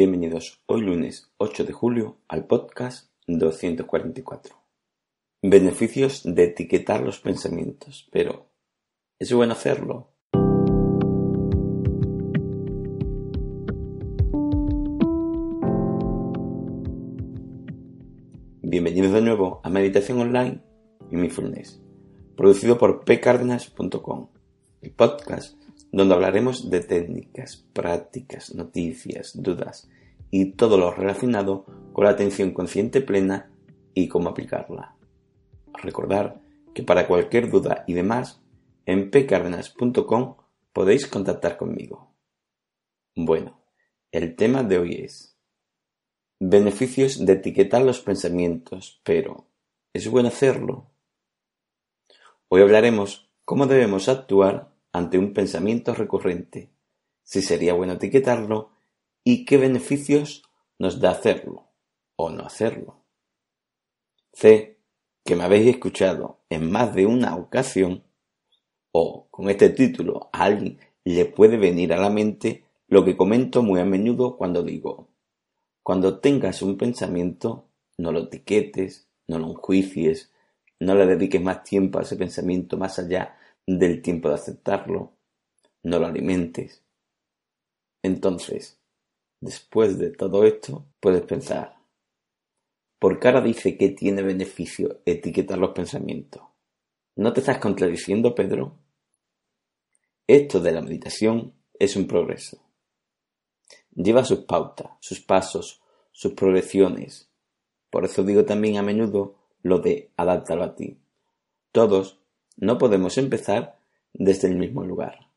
Bienvenidos hoy lunes 8 de julio al podcast 244. Beneficios de etiquetar los pensamientos, pero ¿es bueno hacerlo? Bienvenidos de nuevo a Meditación Online y Mindfulness, producido por pcardenas.com, el podcast donde hablaremos de técnicas, prácticas, noticias, dudas y todo lo relacionado con la atención consciente plena y cómo aplicarla. Recordar que para cualquier duda y demás, en pcardenas.com podéis contactar conmigo. Bueno, el tema de hoy es beneficios de etiquetar los pensamientos, pero ¿es bueno hacerlo? Hoy hablaremos cómo debemos actuar ante un pensamiento recurrente, si sería bueno etiquetarlo y qué beneficios nos da hacerlo o no hacerlo. Sé que me habéis escuchado en más de una ocasión o con este título a alguien le puede venir a la mente lo que comento muy a menudo cuando digo, cuando tengas un pensamiento, no lo etiquetes, no lo enjuicies, no le dediques más tiempo a ese pensamiento más allá del tiempo de aceptarlo, no lo alimentes. Entonces, después de todo esto, puedes pensar, ¿por ahora dice que tiene beneficio etiquetar los pensamientos? ¿No te estás contradiciendo, Pedro? Esto de la meditación es un progreso. Lleva sus pautas, sus pasos, sus progresiones. Por eso digo también a menudo lo de adaptarlo a ti. Todos no podemos empezar desde el mismo lugar.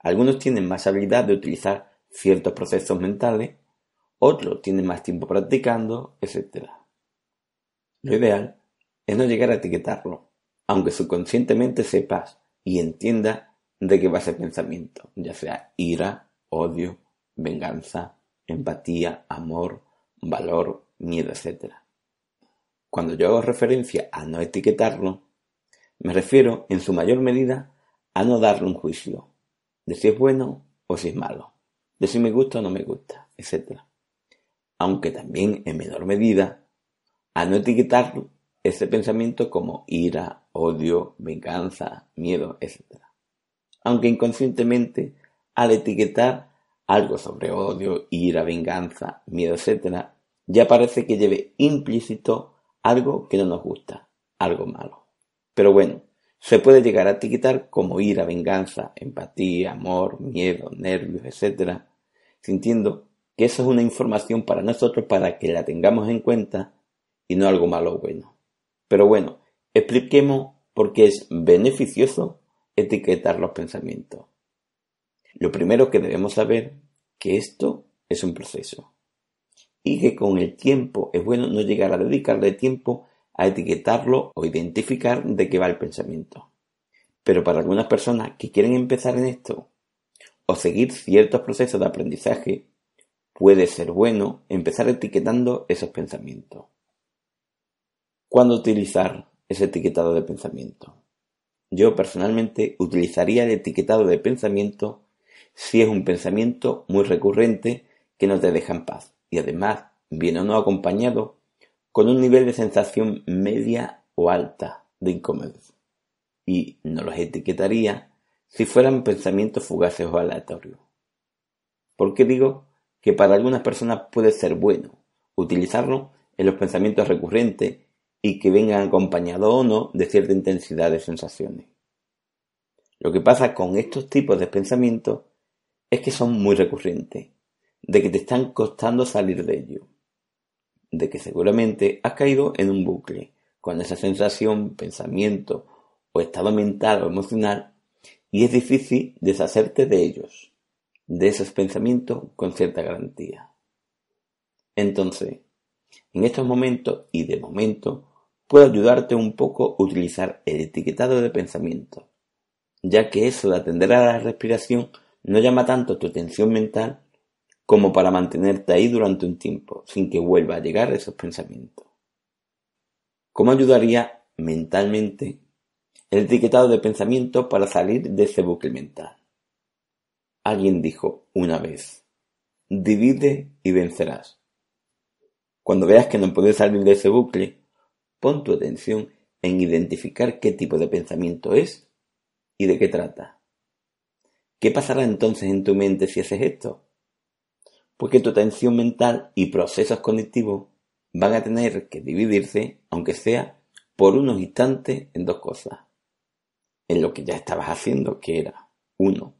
Algunos tienen más habilidad de utilizar ciertos procesos mentales, otros tienen más tiempo practicando, etc. Lo ideal es no llegar a etiquetarlo, aunque subconscientemente sepas y entiendas de qué va ese pensamiento, ya sea ira, odio, venganza, empatía, amor, valor, miedo, etc. Cuando yo hago referencia a no etiquetarlo, me refiero, en su mayor medida, a no darle un juicio de si es bueno o si es malo, de si me gusta o no me gusta, etc. Aunque también, en menor medida, a no etiquetar ese pensamiento como ira, odio, venganza, miedo, etc. Aunque inconscientemente, al etiquetar algo sobre odio, ira, venganza, miedo, etc., ya parece que lleve implícito algo que no nos gusta, algo malo. Pero bueno, se puede llegar a etiquetar como ira, venganza, empatía, amor, miedo, nervios, etc., sintiendo que eso es una información para nosotros para que la tengamos en cuenta y no algo malo o bueno. Pero bueno, expliquemos por qué es beneficioso etiquetar los pensamientos. Lo primero que debemos saber que esto es un proceso y que con el tiempo es bueno no llegar a dedicarle tiempo a etiquetarlo o identificar de qué va el pensamiento. Pero para algunas personas que quieren empezar en esto o seguir ciertos procesos de aprendizaje, puede ser bueno empezar etiquetando esos pensamientos. ¿Cuándo utilizar ese etiquetado de pensamiento? Yo personalmente utilizaría el etiquetado de pensamiento si es un pensamiento muy recurrente que no te deja en paz y además viene o no acompañado con un nivel de sensación media o alta de incomodidad. Y no los etiquetaría si fueran pensamientos fugaces o aleatorios. ¿Por qué digo que para algunas personas puede ser bueno utilizarlo en los pensamientos recurrentes y que vengan acompañados o no de cierta intensidad de sensaciones? Lo que pasa con estos tipos de pensamientos es que son muy recurrentes, de que te están costando salir de ellos de que seguramente has caído en un bucle con esa sensación, pensamiento o estado mental o emocional y es difícil deshacerte de ellos. de esos pensamientos con cierta garantía. Entonces, en estos momentos y de momento, puedo ayudarte un poco a utilizar el etiquetado de pensamiento, ya que eso de atender a la respiración no llama tanto tu atención mental como para mantenerte ahí durante un tiempo, sin que vuelva a llegar esos pensamientos. ¿Cómo ayudaría mentalmente el etiquetado de pensamiento para salir de ese bucle mental? Alguien dijo una vez, divide y vencerás. Cuando veas que no puedes salir de ese bucle, pon tu atención en identificar qué tipo de pensamiento es y de qué trata. ¿Qué pasará entonces en tu mente si haces esto? Porque tu atención mental y procesos cognitivos van a tener que dividirse, aunque sea por unos instantes, en dos cosas. En lo que ya estabas haciendo, que era, uno,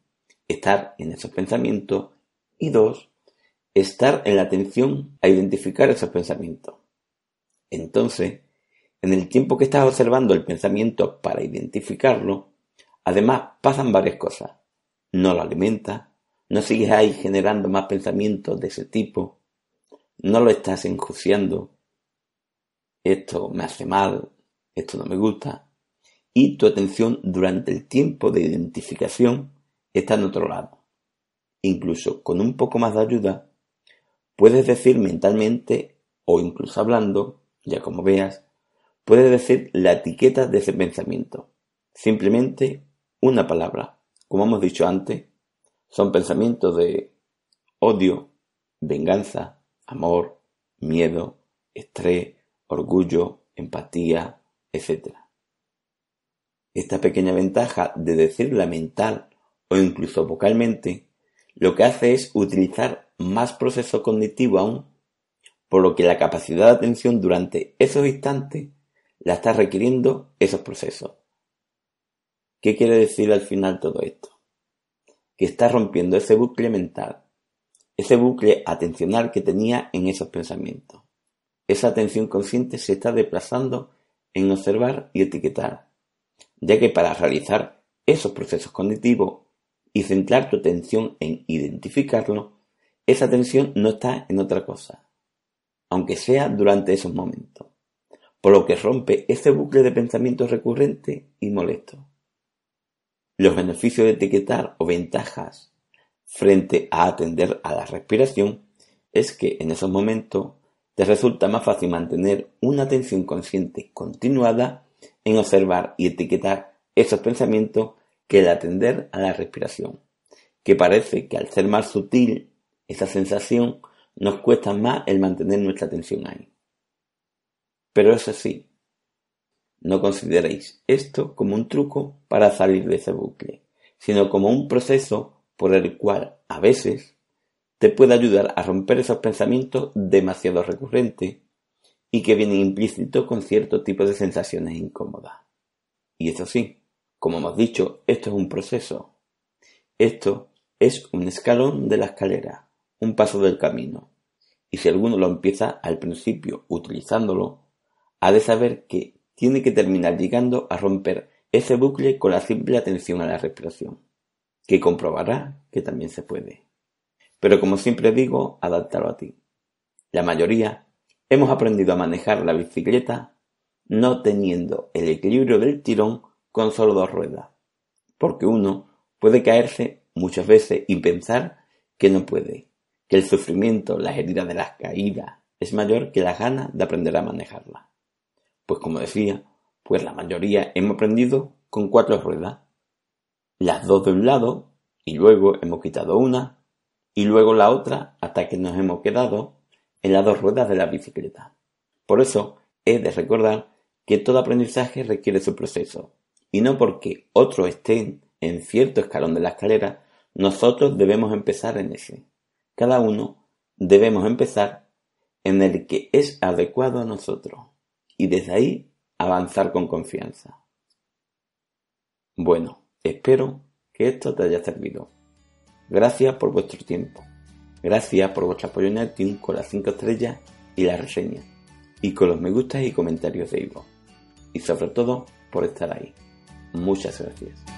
estar en esos pensamientos, y dos, estar en la atención a identificar esos pensamientos. Entonces, en el tiempo que estás observando el pensamiento para identificarlo, además pasan varias cosas. No lo alimentas, no sigues ahí generando más pensamientos de ese tipo, no lo estás enjuiciando, esto me hace mal, esto no me gusta, y tu atención durante el tiempo de identificación está en otro lado. Incluso con un poco más de ayuda, puedes decir mentalmente o incluso hablando, ya como veas, puedes decir la etiqueta de ese pensamiento. Simplemente una palabra. Como hemos dicho antes, son pensamientos de odio, venganza, amor, miedo, estrés, orgullo, empatía, etc. Esta pequeña ventaja de decirla mental o incluso vocalmente, lo que hace es utilizar más proceso cognitivo aún, por lo que la capacidad de atención durante esos instantes la está requiriendo esos procesos. ¿Qué quiere decir al final todo esto? Que está rompiendo ese bucle mental, ese bucle atencional que tenía en esos pensamientos. Esa atención consciente se está desplazando en observar y etiquetar, ya que para realizar esos procesos cognitivos y centrar tu atención en identificarlo, esa atención no está en otra cosa, aunque sea durante esos momentos, por lo que rompe ese bucle de pensamientos recurrente y molesto. Los beneficios de etiquetar o ventajas frente a atender a la respiración es que en esos momentos te resulta más fácil mantener una atención consciente continuada en observar y etiquetar esos pensamientos que el atender a la respiración, que parece que al ser más sutil esa sensación nos cuesta más el mantener nuestra atención ahí. Pero es así, no consideréis esto como un truco para salir de ese bucle, sino como un proceso por el cual, a veces, te puede ayudar a romper esos pensamientos demasiado recurrentes y que vienen implícitos con cierto tipo de sensaciones incómodas. Y eso sí, como hemos dicho, esto es un proceso. Esto es un escalón de la escalera, un paso del camino. Y si alguno lo empieza al principio utilizándolo, ha de saber que tiene que terminar llegando a romper ese bucle con la simple atención a la respiración, que comprobará que también se puede. Pero como siempre digo, adáptalo a ti. La mayoría hemos aprendido a manejar la bicicleta no teniendo el equilibrio del tirón con solo dos ruedas, porque uno puede caerse muchas veces y pensar que no puede, que el sufrimiento, las heridas de las caídas, es mayor que la ganas de aprender a manejarla. Pues como decía, pues la mayoría hemos aprendido con cuatro ruedas. Las dos de un lado, y luego hemos quitado una, y luego la otra hasta que nos hemos quedado en las dos ruedas de la bicicleta. Por eso es de recordar que todo aprendizaje requiere su proceso, y no porque otros estén en cierto escalón de la escalera, nosotros debemos empezar en ese. Cada uno debemos empezar en el que es adecuado a nosotros y desde ahí avanzar con confianza. Bueno, espero que esto te haya servido. Gracias por vuestro tiempo. Gracias por vuestro apoyo en iTunes con las 5 estrellas y la reseña. Y con los me gustas y comentarios de Ivo. Y sobre todo por estar ahí. Muchas gracias.